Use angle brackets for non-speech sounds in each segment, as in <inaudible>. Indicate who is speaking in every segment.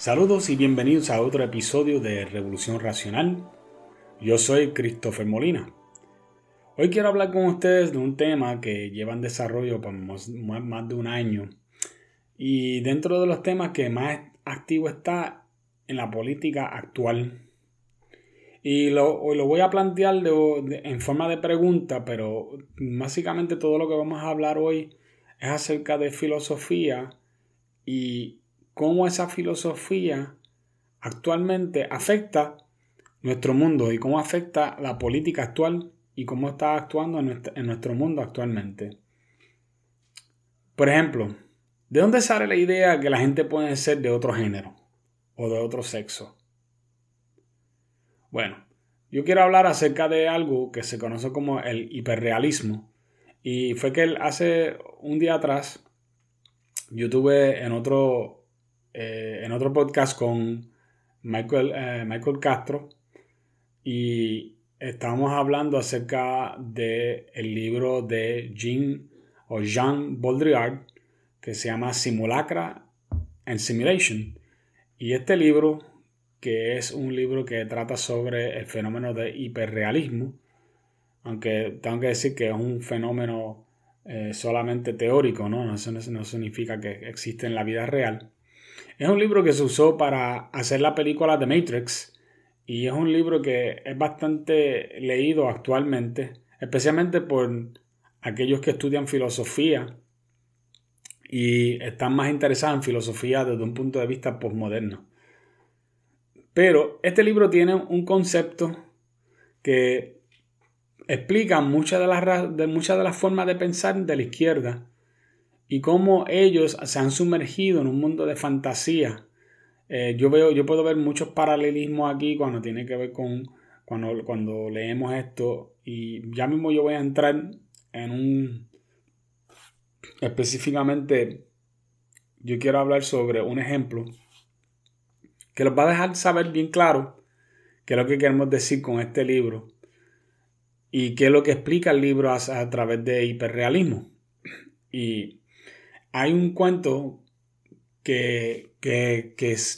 Speaker 1: Saludos y bienvenidos a otro episodio de Revolución Racional. Yo soy Christopher Molina. Hoy quiero hablar con ustedes de un tema que lleva en desarrollo por más, de un año y dentro de los temas que más activo está en la política actual. Y lo, lo voy a plantear en forma de pregunta, pero básicamente todo lo que vamos a hablar hoy es acerca de filosofía y cómo esa filosofía actualmente afecta nuestro mundo y cómo afecta la política actual y cómo está actuando en nuestro, mundo actualmente. Por ejemplo, ¿de dónde sale la idea que la gente puede ser de otro género o de otro sexo? Bueno, yo quiero hablar acerca de algo que se conoce como el hiperrealismo. Y fue que hace un día atrás yo tuve en otro eh, en otro podcast con Michael, eh, Michael Castro y estábamos hablando acerca del el libro de Jean o Jean Baudrillard que se llama Simulacra and Simulation. Y este libro, que es un libro que trata sobre el fenómeno de hiperrealismo, aunque tengo que decir que es un fenómeno eh, solamente teórico, ¿no? No, no significa que existe en la vida real. Es un libro que se usó para hacer la película The Matrix y es un libro que es bastante leído actualmente, especialmente por aquellos que estudian filosofía y están más interesados en filosofía desde un punto de vista postmoderno. Pero este libro tiene un concepto que explica muchas de las, de muchas de las formas de pensar de la izquierda y cómo ellos se han sumergido en un mundo de fantasía. Eh, yo, veo, yo puedo ver muchos paralelismos aquí cuando tiene que ver con cuando, cuando leemos esto y ya mismo yo voy a entrar en un específicamente yo quiero hablar sobre un ejemplo que los va a dejar saber bien claro qué es lo que queremos decir con este libro y qué es lo que explica el libro a, a través de hiperrealismo. Y hay un cuento que,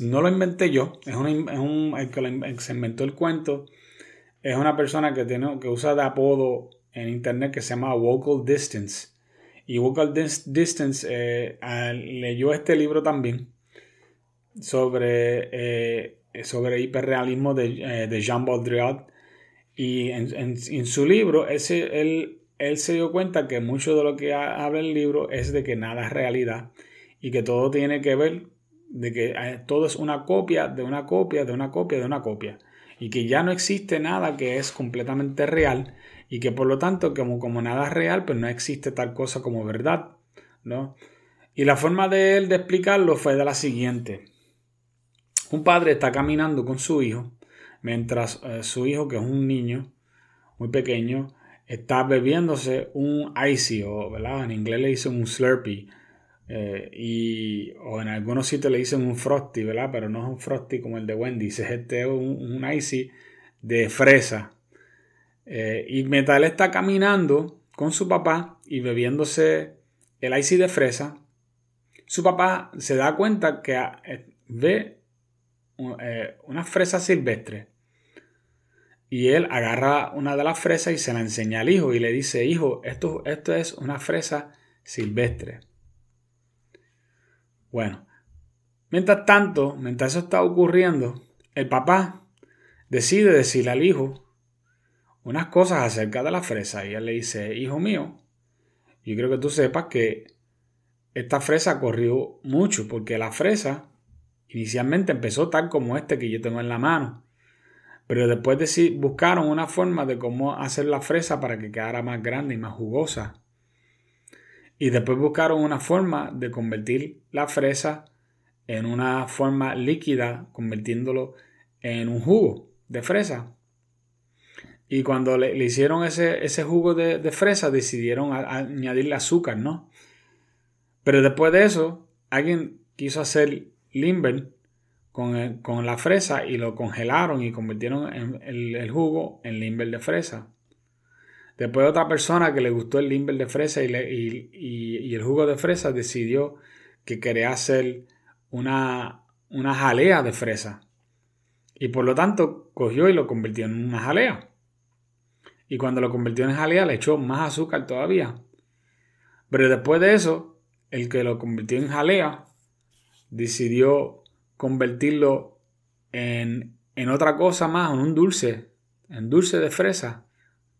Speaker 1: no lo inventé yo, es, un, el que se inventó el cuento es una persona que, tiene, que usa de apodo en internet que se llama Vocal Distance. Y Vocal Distance eh, leyó este libro también sobre, eh, sobre hiperrealismo de, eh, de Jean Baudrillard. Y en, su libro, ese, él él se dio cuenta que mucho de lo que habla el libro es de que nada es realidad y que todo tiene que ver de que eh, todo es una copia de una copia de una copia de una copia y que ya no existe nada que es completamente real y que por lo tanto como, como nada es real pues no existe tal cosa como verdad ¿no? y la forma de él de explicarlo fue de la siguiente un padre está caminando con su hijo mientras eh, su hijo que es un niño muy pequeño está bebiéndose un icy o. En inglés le dicen un slurpee. Eh, y, o en algunos sitios le dicen un frosty. Pero no es un frosty como el de Wendy, es este un, icy de fresa. Eh, y Metal está caminando con su papá y bebiéndose el icy de fresa. Su papá se da cuenta que eh, ve una fresa silvestre y él agarra una de las fresas y se la enseña al hijo y le dice, hijo, esto, esto es una fresa silvestre. Bueno, mientras tanto, mientras eso está ocurriendo, el papá decide decirle al hijo unas cosas acerca de la fresa y él le dice, hijo mío, yo quiero que tú sepas que esta fresa corrió mucho porque la fresa inicialmente empezó tal como este que yo tengo en la mano pero después de buscaron una forma de cómo hacer la fresa para que quedara más grande y más jugosa. Y después buscaron una forma de convertir la fresa en una forma líquida, convirtiéndolo en un jugo de fresa. Y cuando le, hicieron ese, ese jugo de, fresa, decidieron añadirle azúcar, ¿no? Pero después de eso, alguien quiso hacer limber con, la fresa y lo congelaron y convirtieron el, jugo en limber de fresa. Después otra persona que le gustó el limber de fresa y, y, el jugo de fresa decidió que quería hacer una, una jalea de fresa. Y por lo tanto cogió y lo convirtió en una jalea. Y cuando lo convirtió en jalea le echó más azúcar todavía. Pero después de eso, el que lo convirtió en jalea decidió convertirlo en, en otra cosa más, en un dulce, en dulce de fresa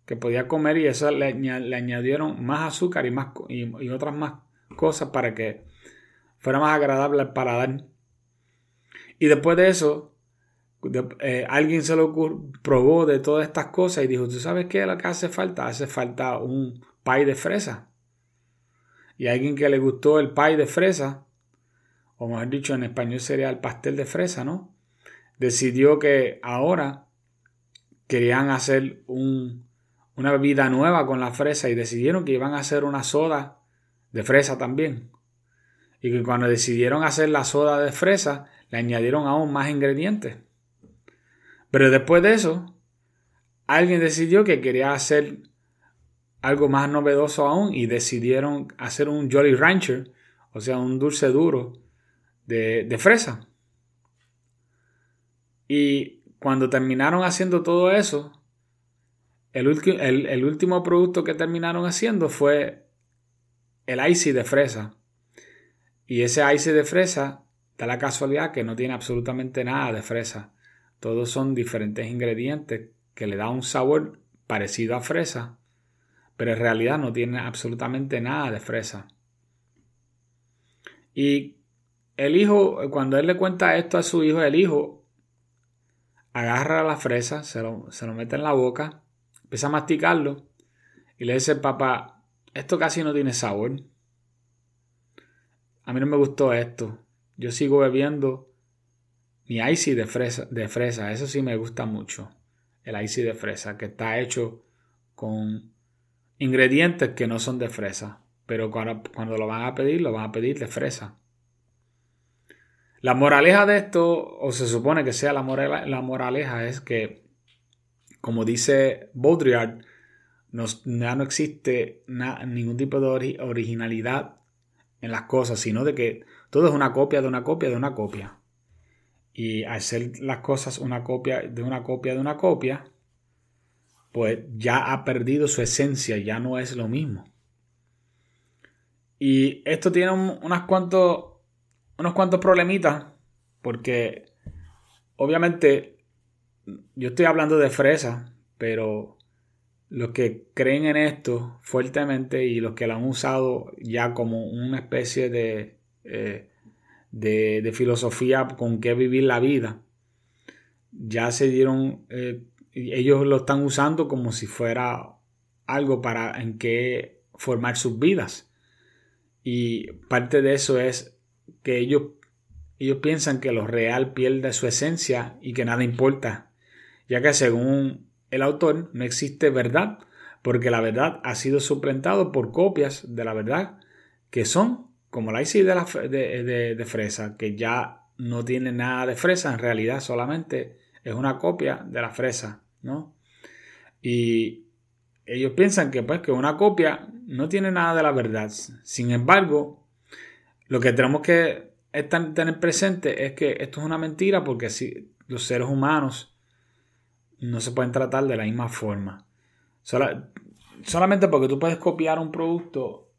Speaker 1: que podía comer y eso le, añadieron más azúcar y, más, y, otras más cosas para que fuera más agradable al paladar. Y después de eso, eh, alguien se lo probó de todas estas cosas y dijo, ¿tú sabes qué es lo que hace falta? Hace falta un pie de fresa. Y alguien que le gustó el pie de fresa, o mejor dicho en español sería el pastel de fresa, ¿no? Decidió que ahora querían hacer un, una bebida nueva con la fresa y decidieron que iban a hacer una soda de fresa también. Y que cuando decidieron hacer la soda de fresa, le añadieron aún más ingredientes. Pero después de eso, alguien decidió que quería hacer algo más novedoso aún y decidieron hacer un Jolly Rancher, o sea, un dulce duro de, de fresa. Y cuando terminaron haciendo todo eso, el, último producto que terminaron haciendo fue el icy de fresa. Y ese icy de fresa da la casualidad que no tiene absolutamente nada de fresa. Todos son diferentes ingredientes que le da un sabor parecido a fresa, pero en realidad no tiene absolutamente nada de fresa. Y el hijo, cuando él le cuenta esto a su hijo, el hijo agarra la fresa, se lo, se lo mete en la boca Empieza a masticarlo y le dice, papá, esto casi no tiene sabor. A mí no me gustó esto. Yo sigo bebiendo mi icy de fresa, de fresa. Eso sí me gusta mucho. El icy de fresa, que está hecho con ingredientes que no son de fresa. Pero cuando, cuando lo van a pedir, lo van a pedir de fresa. La moraleja de esto, o se supone que sea la, la moraleja, es que como dice Baudrillard, no, ya no existe ningún tipo de originalidad en las cosas, sino de que todo es una copia de una copia de una copia. Y al ser las cosas una copia de una copia de una copia, pues ya ha perdido su esencia, ya no es lo mismo. Y esto tiene unas cuantos, unos cuantos problemitas, porque obviamente yo estoy hablando de fresa, pero los que creen en esto fuertemente y los que lo han usado ya como una especie de, eh, de, filosofía con que vivir la vida, ya se dieron, eh, ellos lo están usando como si fuera algo para en que formar sus vidas. Y parte de eso es que ellos, ellos piensan que lo real pierde su esencia y que nada importa ya que según el autor no existe verdad, porque la verdad ha sido suplantado por copias de la verdad que son como la IC de, la, de, fresa, que ya no tiene nada de fresa, en realidad solamente es una copia de la fresa, ¿no? Y ellos piensan que pues que una copia no tiene nada de la verdad. Sin embargo, lo que tenemos que tener presente es que esto es una mentira porque si los seres humanos no se pueden tratar de la misma forma. solamente porque tú puedes copiar un producto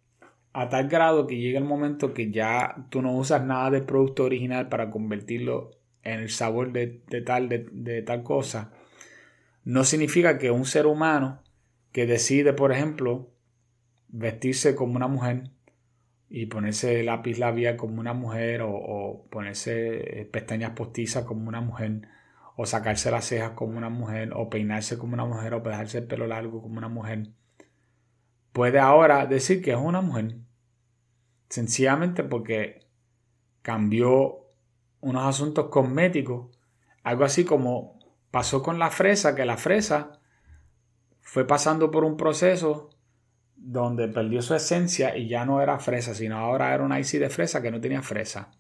Speaker 1: a tal grado que llega el momento que ya tú no usas nada del producto original para convertirlo en el sabor de, tal, de, tal cosa, no significa que un ser humano que decide, por ejemplo, vestirse como una mujer y ponerse lápiz labial como una mujer o, ponerse eh, pestañas postizas como una mujer, o sacarse las cejas como una mujer, o peinarse como una mujer, o dejarse el pelo largo como una mujer, puede ahora decir que es una mujer. Sencillamente porque cambió unos asuntos cosméticos. Algo así como pasó con la fresa, que la fresa fue pasando por un proceso donde perdió su esencia y ya no era fresa, sino ahora era una icy de fresa que no tenía fresa.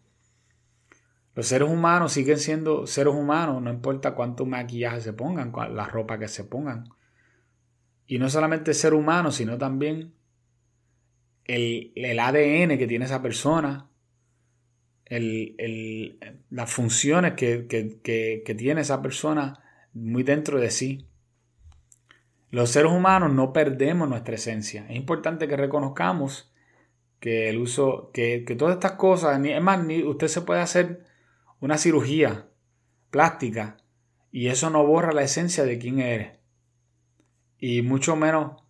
Speaker 1: Los seres humanos siguen siendo seres humanos, no importa cuánto maquillaje se pongan, la ropa que se pongan. Y no solamente ser humano, sino también el, ADN que tiene esa persona, las funciones que, que tiene esa persona muy dentro de sí. Los seres humanos no perdemos nuestra esencia. Es importante que reconozcamos que el uso, que, todas estas cosas, ni, es más, ni usted se puede hacer una cirugía plástica y eso no borra la esencia de quién eres. Y mucho menos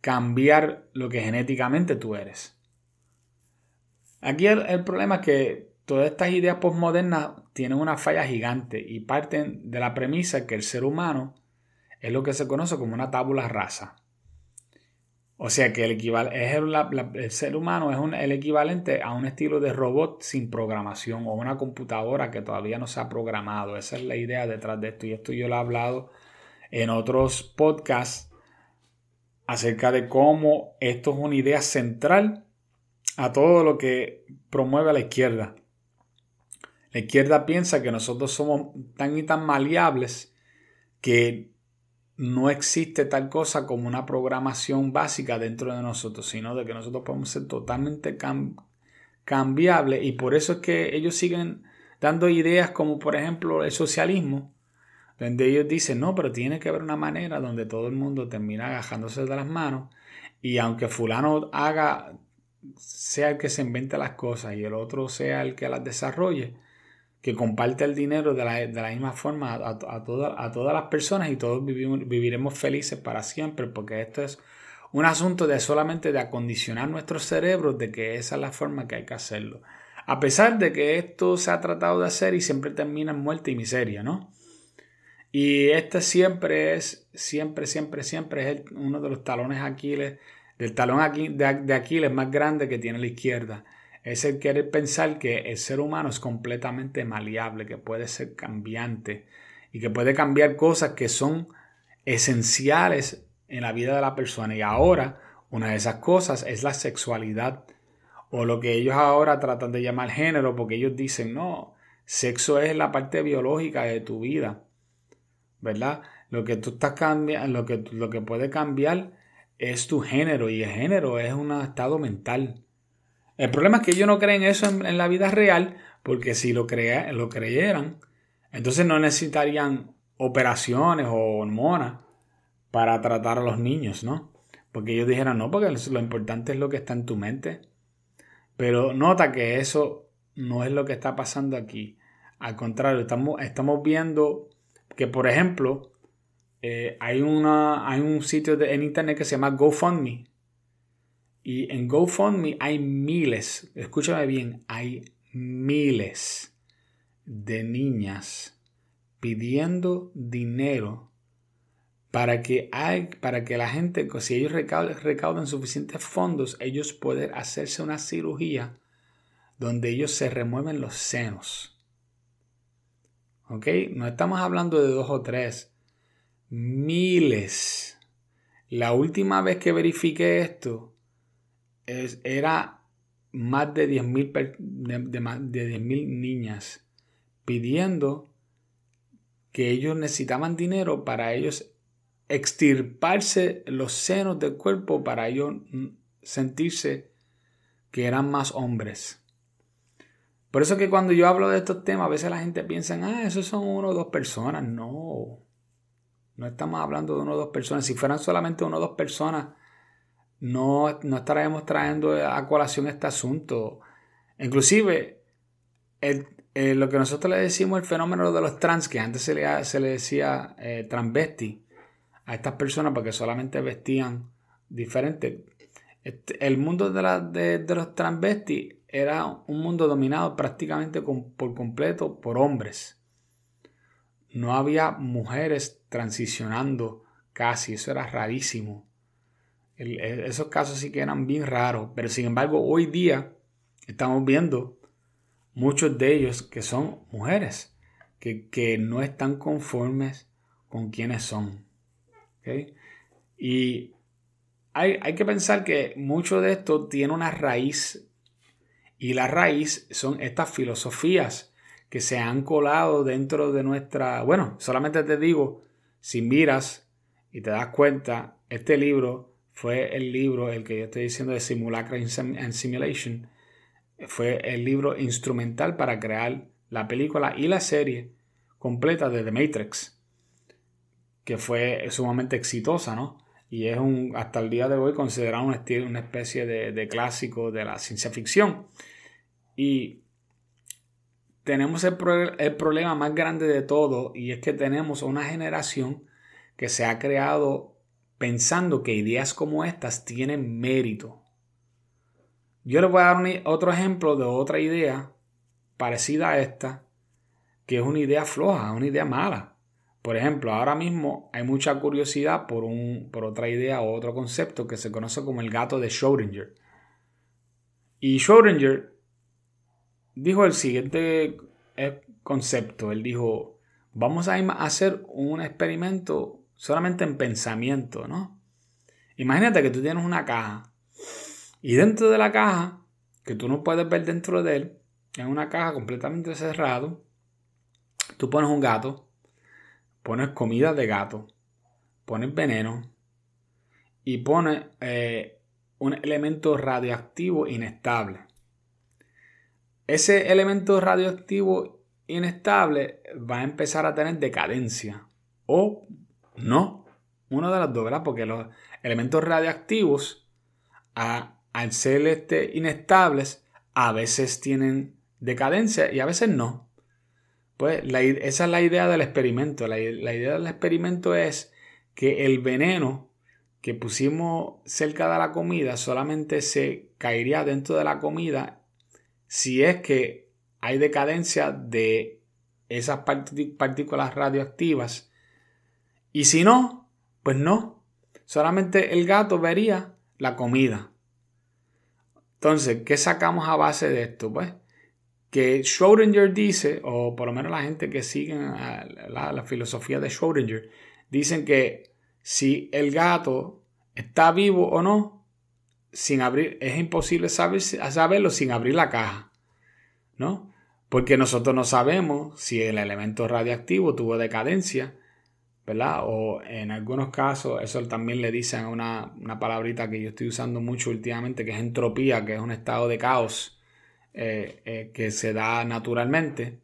Speaker 1: cambiar lo que genéticamente tú eres. Aquí el, el problema es que todas estas ideas postmodernas tienen una falla gigante y parten de la premisa que el ser humano es lo que se conoce como una tabula rasa. O sea que el, es el, ser humano es el equivalente a un estilo de robot sin programación o una computadora que todavía no se ha programado. Esa es la idea detrás de esto. Y esto yo lo he hablado en otros podcasts acerca de cómo esto es una idea central a todo lo que promueve la izquierda. La izquierda piensa que nosotros somos tan y tan maleables que no existe tal cosa como una programación básica dentro de nosotros, sino de que nosotros podemos ser totalmente cambiables. Y por eso es que ellos siguen dando ideas como por ejemplo el socialismo, donde ellos dicen, no, pero tiene que haber una manera donde todo el mundo termina agajándose de las manos y aunque fulano haga, sea el que se invente las cosas y el otro sea el que las desarrolle, que comparte el dinero de la, misma forma a, a, todas las personas y todos viviremos felices para siempre, porque esto es un asunto de solamente de acondicionar nuestros cerebros de que esa es la forma que hay que hacerlo. A pesar de que esto se ha tratado de hacer y siempre termina en muerte y miseria, ¿no? Y este siempre es, siempre, siempre, siempre es uno de los talones Aquiles, del talón de Aquiles más grande que tiene la izquierda es el querer pensar que el ser humano es completamente maleable, que puede ser cambiante y que puede cambiar cosas que son esenciales en la vida de la persona. Y ahora una de esas cosas es la sexualidad o lo que ellos ahora tratan de llamar género porque ellos dicen, no, sexo es la parte biológica de tu vida, ¿verdad? Lo que tú estás cambiando, lo que, lo que puede cambiar es tu género y el género es un estado mental. El problema es que ellos no creen eso en, la vida real, porque si lo, lo creyeran, entonces no necesitarían operaciones o hormonas para tratar a los niños, ¿no? Porque ellos dijeran, no, porque lo importante es lo que está en tu mente. Pero nota que eso no es lo que está pasando aquí. Al contrario, estamos, viendo que, por ejemplo, eh, hay, una, hay un sitio en internet que se llama GoFundMe, y en GoFundMe hay miles, escúchame bien, hay miles de niñas pidiendo dinero para que, para que la gente, si ellos recaudan, suficientes fondos, ellos puedan hacerse una cirugía donde ellos se remueven los senos. ¿Ok? No estamos hablando de dos o tres, miles. La última vez que verifiqué esto, era más de 10.000 de, de niñas pidiendo que ellos necesitaban dinero para ellos extirparse los senos del cuerpo para ellos sentirse que eran más hombres. Por eso que cuando yo hablo de estos temas, a veces la gente piensa, ah, esos son uno o dos personas. No, no estamos hablando de uno o dos personas. Si fueran solamente uno o dos personas, no, no estaremos trayendo a colación este asunto. Inclusive, lo que nosotros le decimos el fenómeno de los trans, que antes se le, se le decía eh, transvesti a estas personas porque solamente vestían diferente. Este, el mundo de, de, los transvestis era un mundo dominado prácticamente por completo por hombres. No había mujeres transicionando casi, eso era rarísimo. Esos casos sí que eran bien raros, pero sin embargo hoy día estamos viendo muchos de ellos que son mujeres, que, no están conformes con quienes son. Y hay, hay, que pensar que mucho de esto tiene una raíz y la raíz son estas filosofías que se han colado dentro de nuestra... Bueno, solamente te digo, si miras y te das cuenta, este libro fue el libro, el que yo estoy diciendo de Simulacra and Simulation, fue el libro instrumental para crear la película y la serie completa de The Matrix, que fue sumamente exitosa, ¿no? Y es un, hasta el día de hoy considerado un estilo, una especie de, de clásico de la ciencia ficción. Y tenemos el, el, problema más grande de todo y es que tenemos una generación que se ha creado pensando que ideas como estas tienen mérito. Yo les voy a dar otro ejemplo de otra idea parecida a esta, que es una idea floja, una idea mala. Por ejemplo, ahora mismo hay mucha curiosidad por, un, por otra idea o otro concepto que se conoce como el gato de Schrödinger. Y Schrödinger dijo el siguiente eh, concepto. Él dijo, vamos a hacer un experimento solamente en pensamiento, ¿no? Imagínate que tú tienes una caja y dentro de la caja, que tú no puedes ver dentro de él, en una caja completamente cerrado, tú pones un gato, pones comida de gato, pones veneno y pones eh, un elemento radioactivo inestable. Ese elemento radioactivo inestable va a empezar a tener decadencia o no, uno de las dos, ¿verdad? Porque los elementos radioactivos, al ser este, inestables, a veces tienen decadencia y a veces no. Pues esa es la idea del experimento. La, la idea del experimento es que el veneno que pusimos cerca de la comida solamente se caería dentro de la comida si es que hay decadencia de esas partículas radioactivas. Y si no, pues no. Solamente el gato vería la comida. Entonces, ¿qué sacamos a base de esto? Pues que Schrödinger dice, o por lo menos la gente que sigue la, filosofía de Schrödinger, dicen que si el gato está vivo o no, sin abrir, es imposible saber, saberlo sin abrir la caja, ¿no? Porque nosotros no sabemos si el elemento radioactivo tuvo decadencia, ¿verdad? O en algunos casos, eso también le dicen una, una palabrita que yo estoy usando mucho últimamente, que es entropía, que es un estado de caos eh, eh, que se da naturalmente.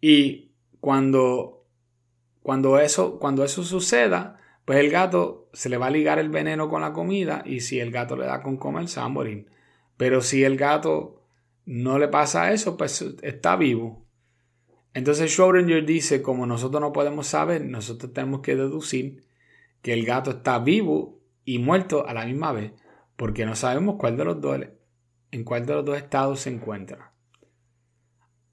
Speaker 1: Y cuando, cuando, eso, cuando eso suceda, pues el gato se le va a ligar el veneno con la comida y si el gato le da con comer, se va a morir. Pero si el gato no le pasa eso, pues está vivo. Entonces Schrödinger dice, como nosotros no podemos saber, nosotros tenemos que deducir que el gato está vivo y muerto a la misma vez, porque no sabemos cuál de los dos, en cuál de los dos estados se encuentra.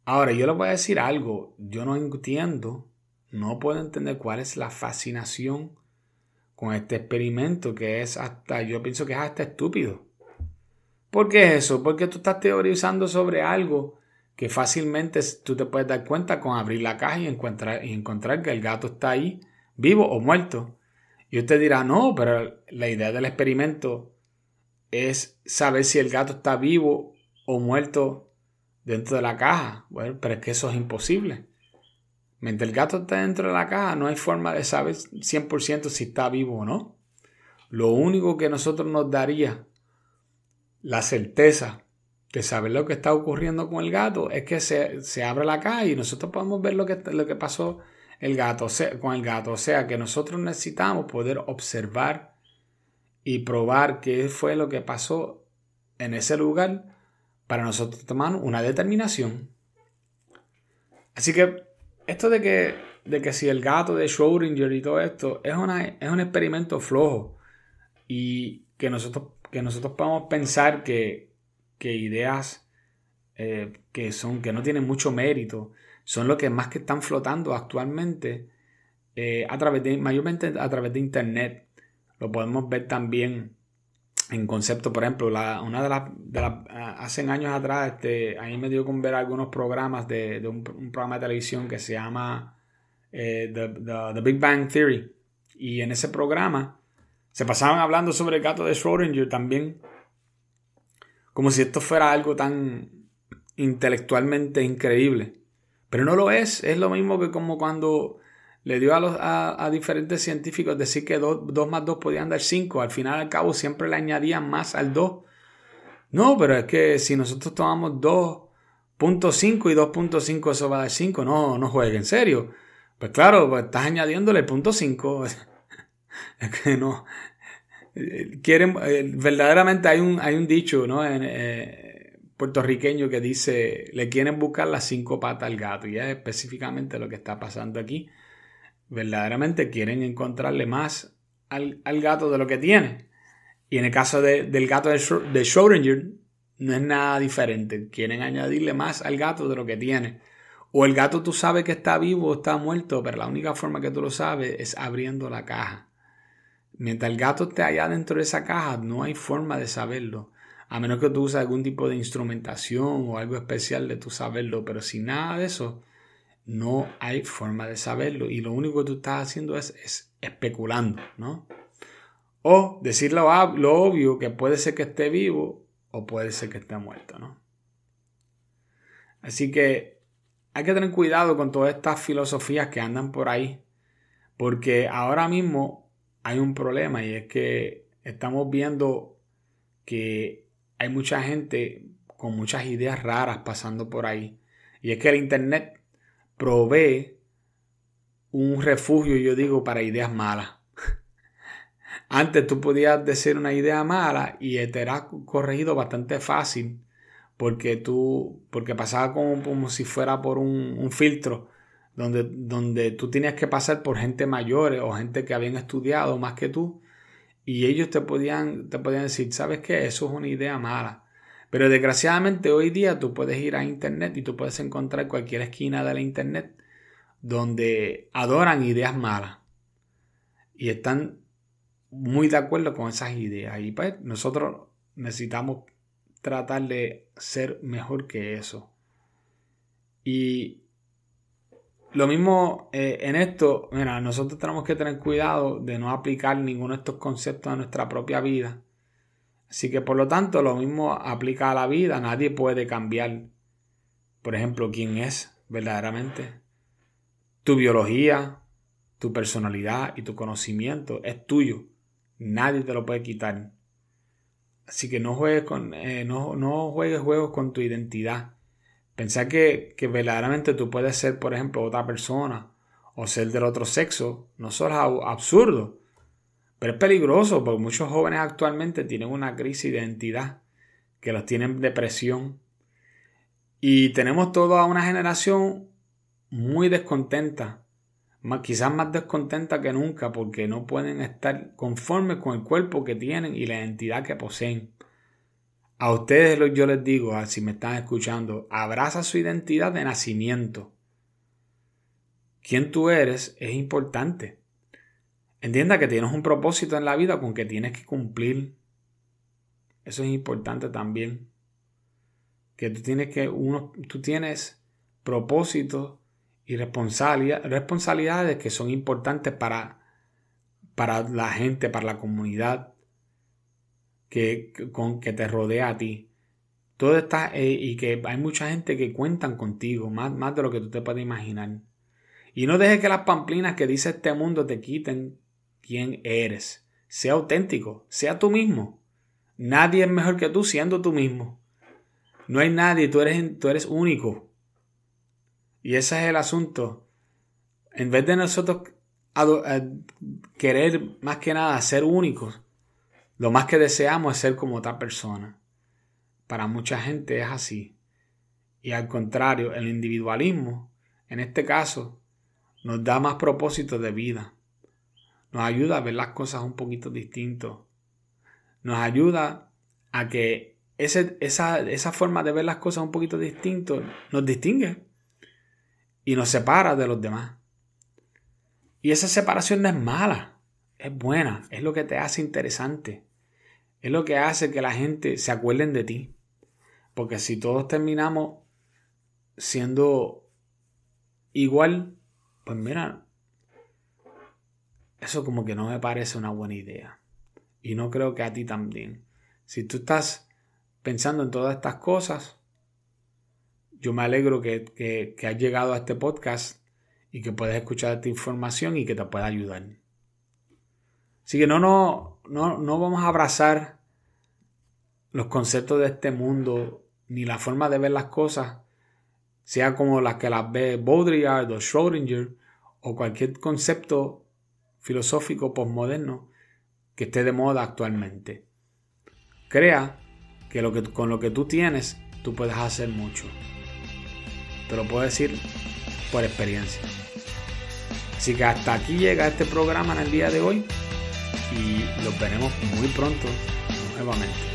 Speaker 1: Ahora, yo les voy a decir algo, yo no entiendo, no puedo entender cuál es la fascinación con este experimento que es hasta, yo pienso que es hasta estúpido. ¿Por qué es eso? Porque tú estás teorizando sobre algo que fácilmente tú te puedes dar cuenta con abrir la caja y encontrar, y encontrar que el gato está ahí, vivo o muerto. Y usted dirá, no, pero la idea del experimento es saber si el gato está vivo o muerto dentro de la caja. Bueno, pero es que eso es imposible. Mientras el gato está dentro de la caja, no hay forma de saber 100% si está vivo o no. Lo único que nosotros nos daría la certeza de saber lo que está ocurriendo con el gato es que se, se abre la caja y nosotros podemos ver lo que, lo que pasó el gato, con el gato. O sea que nosotros necesitamos poder observar y probar qué fue lo que pasó en ese lugar para nosotros tomar una determinación. Así que esto de que, de que si el gato de Schrödinger y todo esto es, una, es un experimento flojo y que nosotros, que nosotros podemos pensar que, ideas eh, que, son, que no tienen mucho mérito son lo que más que están flotando actualmente eh, a través de, mayormente a través de internet. Lo podemos ver también en concepto, por ejemplo, una de las, hace años atrás, este, a mí me dio con ver algunos programas de, un, programa de televisión que se llama eh, the, Big Bang Theory. Y en ese programa se pasaban hablando sobre el gato de Schrödinger también, como si esto fuera algo tan intelectualmente increíble. Pero no lo es, es lo mismo que como cuando le dio a, los, a, diferentes científicos decir que 2 más 2 podían dar 5. Al final al cabo siempre le añadían más al 2. No, pero es que si nosotros tomamos 2.5 y 2.5 eso va a dar 5, no, no juegue, en serio. Pues claro, pues estás añadiéndole el punto 5. <laughs> es que no. Quieren, eh, verdaderamente hay un, hay un dicho, ¿no? En, eh, puertorriqueño que dice, le quieren buscar las cinco patas al gato. Y es específicamente lo que está pasando aquí. Verdaderamente quieren encontrarle más al, gato de lo que tiene. Y en el caso del gato de, de Schrödinger, no es nada diferente. Quieren añadirle más al gato de lo que tiene. O el gato tú sabes que está vivo o está muerto, pero la única forma que tú lo sabes es abriendo la caja. Mientras el gato esté allá dentro de esa caja, no hay forma de saberlo. A menos que tú uses algún tipo de instrumentación o algo especial de tú saberlo. Pero sin nada de eso, no hay forma de saberlo. Y lo único que tú estás haciendo es, especulando, ¿no? O decir lo, lo obvio que puede ser que esté vivo o puede ser que esté muerto, ¿no? Así que hay que tener cuidado con todas estas filosofías que andan por ahí. Porque ahora mismo hay un problema y es que estamos viendo que hay mucha gente con muchas ideas raras pasando por ahí. Y es que el Internet provee un refugio, yo digo, para ideas malas. <laughs> Antes tú podías decir una idea mala y te era corregido bastante fácil porque tú, porque pasaba como, como si fuera por un, un filtro donde, donde tú tenías que pasar por gente mayor o gente que habían estudiado más que tú y ellos te podían, te podían decir, ¿sabes qué? Eso es una idea mala. Pero desgraciadamente hoy día tú puedes ir a internet y tú puedes encontrar cualquier esquina de la internet donde adoran ideas malas y están muy de acuerdo con esas ideas. Y pues nosotros necesitamos tratar de ser mejor que eso. Y lo mismo eh, en esto, mira, nosotros tenemos que tener cuidado de no aplicar ninguno de estos conceptos a nuestra propia vida. Así que por lo tanto, lo mismo aplica a la vida. Nadie puede cambiar, por ejemplo, quién es verdaderamente. Tu biología, tu personalidad y tu conocimiento es tuyo. Nadie te lo puede quitar. Así que no juegues, con, eh, no, no juegues juegos con tu identidad. Pensar que, verdaderamente tú puedes ser, por ejemplo, otra persona o ser del otro sexo, no es absurdo, pero es peligroso porque muchos jóvenes actualmente tienen una crisis de identidad, que los tienen depresión. Y tenemos toda una generación muy descontenta, quizás más descontenta que nunca porque no pueden estar conformes con el cuerpo que tienen y la identidad que poseen. A ustedes yo les digo, ah, si me están escuchando, abraza su identidad de nacimiento. Quién tú eres es importante. Entienda que tienes un propósito en la vida con que tienes que cumplir. Eso es importante también. Que tú tienes que uno, tú tienes propósitos y responsabilidades que son importantes para, para la gente, para la comunidad que, con, que te rodea a ti. Todo está, eh, y que hay mucha gente que cuentan contigo, más, más de lo que tú te puedes imaginar. Y no dejes que las pamplinas que dice este mundo te quiten quién eres. Sea auténtico, sea tú mismo. Nadie es mejor que tú siendo tú mismo. No hay nadie, tú eres, tú eres único. Y ese es el asunto. En vez de nosotros eh, querer más que nada ser únicos, lo más que deseamos es ser como otra persona. Para mucha gente es así. Y al contrario, el individualismo, en este caso, nos da más propósito de vida. Nos ayuda a ver las cosas un poquito distinto. Nos ayuda a que ese, esa, esa forma de ver las cosas un poquito distinto nos distingue y nos separa de los demás. Y esa separación no es mala es buena, es lo que te hace interesante, es lo que hace que la gente se acuerden de ti. Porque si todos terminamos siendo igual, pues mira, eso como que no me parece una buena idea. Y no creo que a ti también. Si tú estás pensando en todas estas cosas, yo me alegro que, que, que has llegado a este podcast y que puedes escuchar esta información y que te pueda ayudar. Así que no, no, no, no vamos a abrazar los conceptos de este mundo ni la forma de ver las cosas sea como las que las ve Baudrillard o Schrödinger o cualquier concepto filosófico postmoderno que esté de moda actualmente. Crea que, lo que con lo que tú tienes tú puedes hacer mucho. Te lo puedo decir por experiencia. Así que hasta aquí llega este programa en el día de hoy y los veremos muy pronto nuevamente.